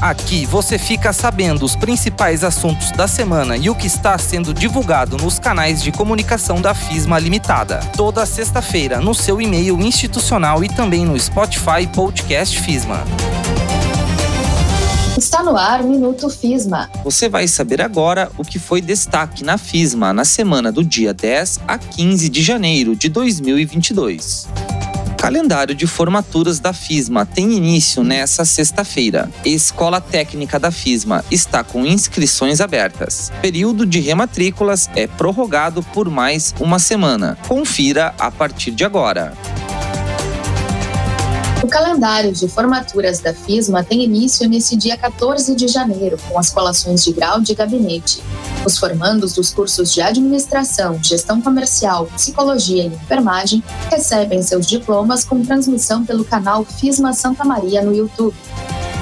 Aqui você fica sabendo os principais assuntos da semana e o que está sendo divulgado nos canais de comunicação da FISMA Limitada. Toda sexta-feira no seu e-mail institucional e também no Spotify Podcast FISMA. Está no ar Minuto FISMA. Você vai saber agora o que foi destaque na FISMA na semana do dia 10 a 15 de janeiro de 2022 calendário de formaturas da FISMA tem início nesta sexta-feira. Escola Técnica da FISMA está com inscrições abertas. Período de rematrículas é prorrogado por mais uma semana. Confira a partir de agora. O calendário de formaturas da FISMA tem início nesse dia 14 de janeiro, com as colações de grau de gabinete. Os formandos dos cursos de Administração, Gestão Comercial, Psicologia e Enfermagem recebem seus diplomas com transmissão pelo canal FISMA Santa Maria no YouTube.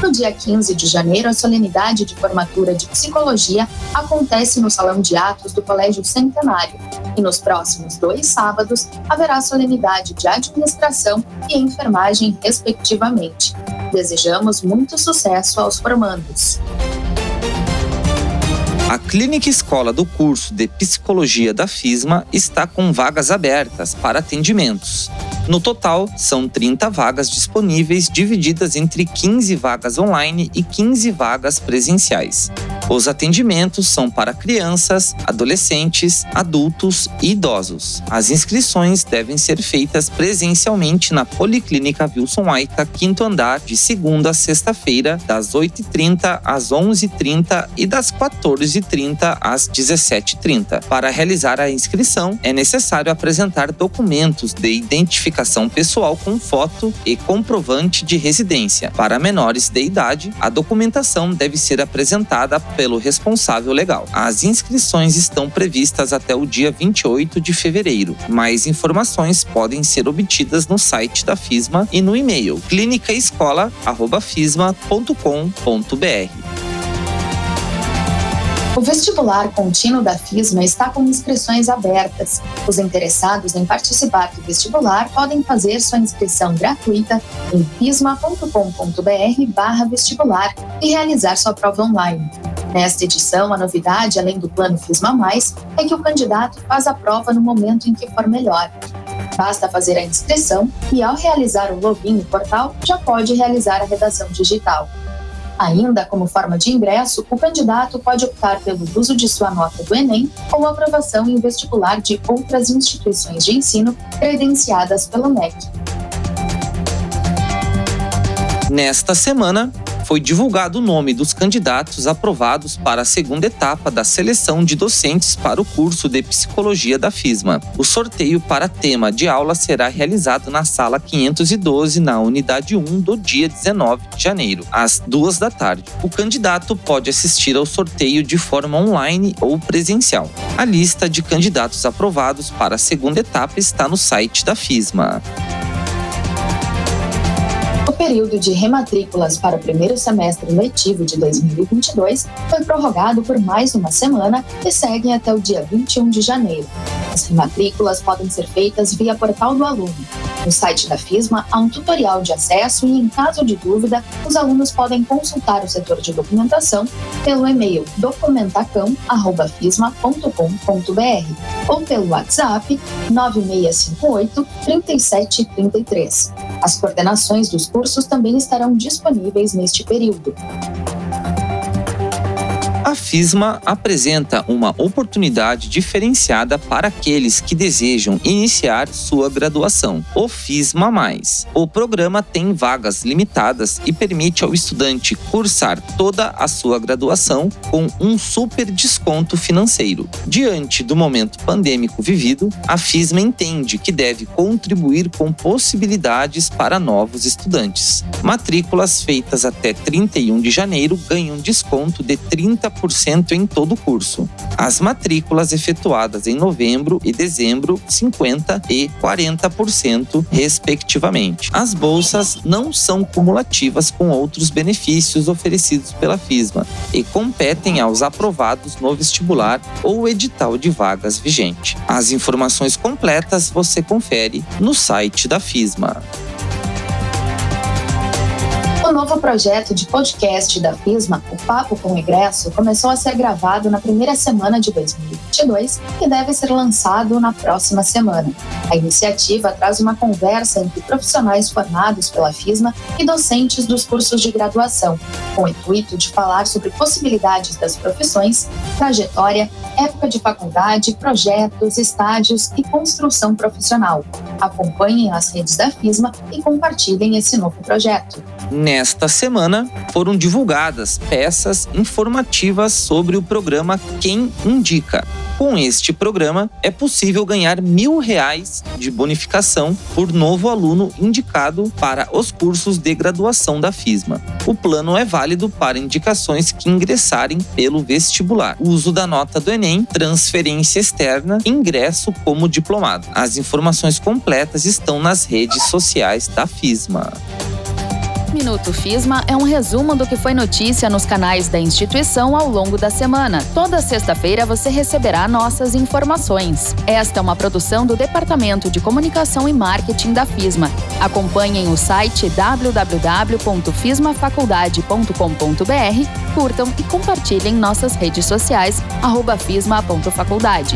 No dia 15 de janeiro, a solenidade de formatura de psicologia acontece no Salão de Atos do Colégio Centenário. E nos próximos dois sábados, haverá solenidade de administração e enfermagem, respectivamente. Desejamos muito sucesso aos formandos. A Clínica Escola do curso de Psicologia da FISMA está com vagas abertas para atendimentos. No total, são 30 vagas disponíveis, divididas entre 15 vagas online e 15 vagas presenciais. Os atendimentos são para crianças, adolescentes, adultos e idosos. As inscrições devem ser feitas presencialmente na Policlínica Wilson Aita, quinto andar, de segunda a sexta-feira, das 8h30 às 11h30 e das 14h30 às 17h30. Para realizar a inscrição, é necessário apresentar documentos de identificação identificação pessoal com foto e comprovante de residência. Para menores de idade, a documentação deve ser apresentada pelo responsável legal. As inscrições estão previstas até o dia 28 de fevereiro. Mais informações podem ser obtidas no site da FISMA e no e-mail clinicaescola@fisma.com.br. O vestibular contínuo da FISMA está com inscrições abertas. Os interessados em participar do vestibular podem fazer sua inscrição gratuita em fisma.com.br/vestibular e realizar sua prova online. Nesta edição, a novidade, além do plano FISMA Mais, é que o candidato faz a prova no momento em que for melhor. Basta fazer a inscrição e, ao realizar o login no portal, já pode realizar a redação digital. Ainda como forma de ingresso, o candidato pode optar pelo uso de sua nota do Enem ou aprovação em vestibular de outras instituições de ensino credenciadas pelo MEC. Nesta semana, foi divulgado o nome dos candidatos aprovados para a segunda etapa da seleção de docentes para o curso de psicologia da FISMA. O sorteio para tema de aula será realizado na sala 512, na unidade 1, do dia 19 de janeiro, às duas da tarde. O candidato pode assistir ao sorteio de forma online ou presencial. A lista de candidatos aprovados para a segunda etapa está no site da FISMA período de rematrículas para o primeiro semestre letivo de 2022 foi prorrogado por mais uma semana e segue até o dia 21 de janeiro. As rematrículas podem ser feitas via portal do aluno. No site da FISMA há um tutorial de acesso e, em caso de dúvida, os alunos podem consultar o setor de documentação pelo e-mail documentacão.fisma.com.br ou pelo WhatsApp 9658 3733. As coordenações dos cursos também estarão disponíveis neste período. A FISMA apresenta uma oportunidade diferenciada para aqueles que desejam iniciar sua graduação, o FISMA+. O programa tem vagas limitadas e permite ao estudante cursar toda a sua graduação com um super desconto financeiro. Diante do momento pandêmico vivido, a FISMA entende que deve contribuir com possibilidades para novos estudantes. Matrículas feitas até 31 de janeiro ganham desconto de 30 50% em todo o curso. As matrículas efetuadas em novembro e dezembro, 50% e 40%, respectivamente. As bolsas não são cumulativas com outros benefícios oferecidos pela FISMA e competem aos aprovados no vestibular ou edital de vagas vigente. As informações completas você confere no site da FISMA. O novo projeto de podcast da FISMA, o Papo com Ingresso, começou a ser gravado na primeira semana de 2022 e deve ser lançado na próxima semana. A iniciativa traz uma conversa entre profissionais formados pela FISMA e docentes dos cursos de graduação, com o intuito de falar sobre possibilidades das profissões, trajetória, época de faculdade, projetos, estágios e construção profissional. Acompanhem as redes da FISMA e compartilhem esse novo projeto. Nesta semana foram divulgadas peças informativas sobre o programa Quem Indica. Com este programa, é possível ganhar mil reais de bonificação por novo aluno indicado para os cursos de graduação da FISMA. O plano é válido para indicações que ingressarem pelo vestibular. Uso da nota do Enem, transferência externa, ingresso como diplomado. As informações completas estão nas redes sociais da FISMA. Minuto FISMA é um resumo do que foi notícia nos canais da instituição ao longo da semana. Toda sexta-feira você receberá nossas informações. Esta é uma produção do Departamento de Comunicação e Marketing da FISMA. Acompanhem o site www.fismafaculdade.com.br, curtam e compartilhem nossas redes sociais, arroba fisma.faculdade.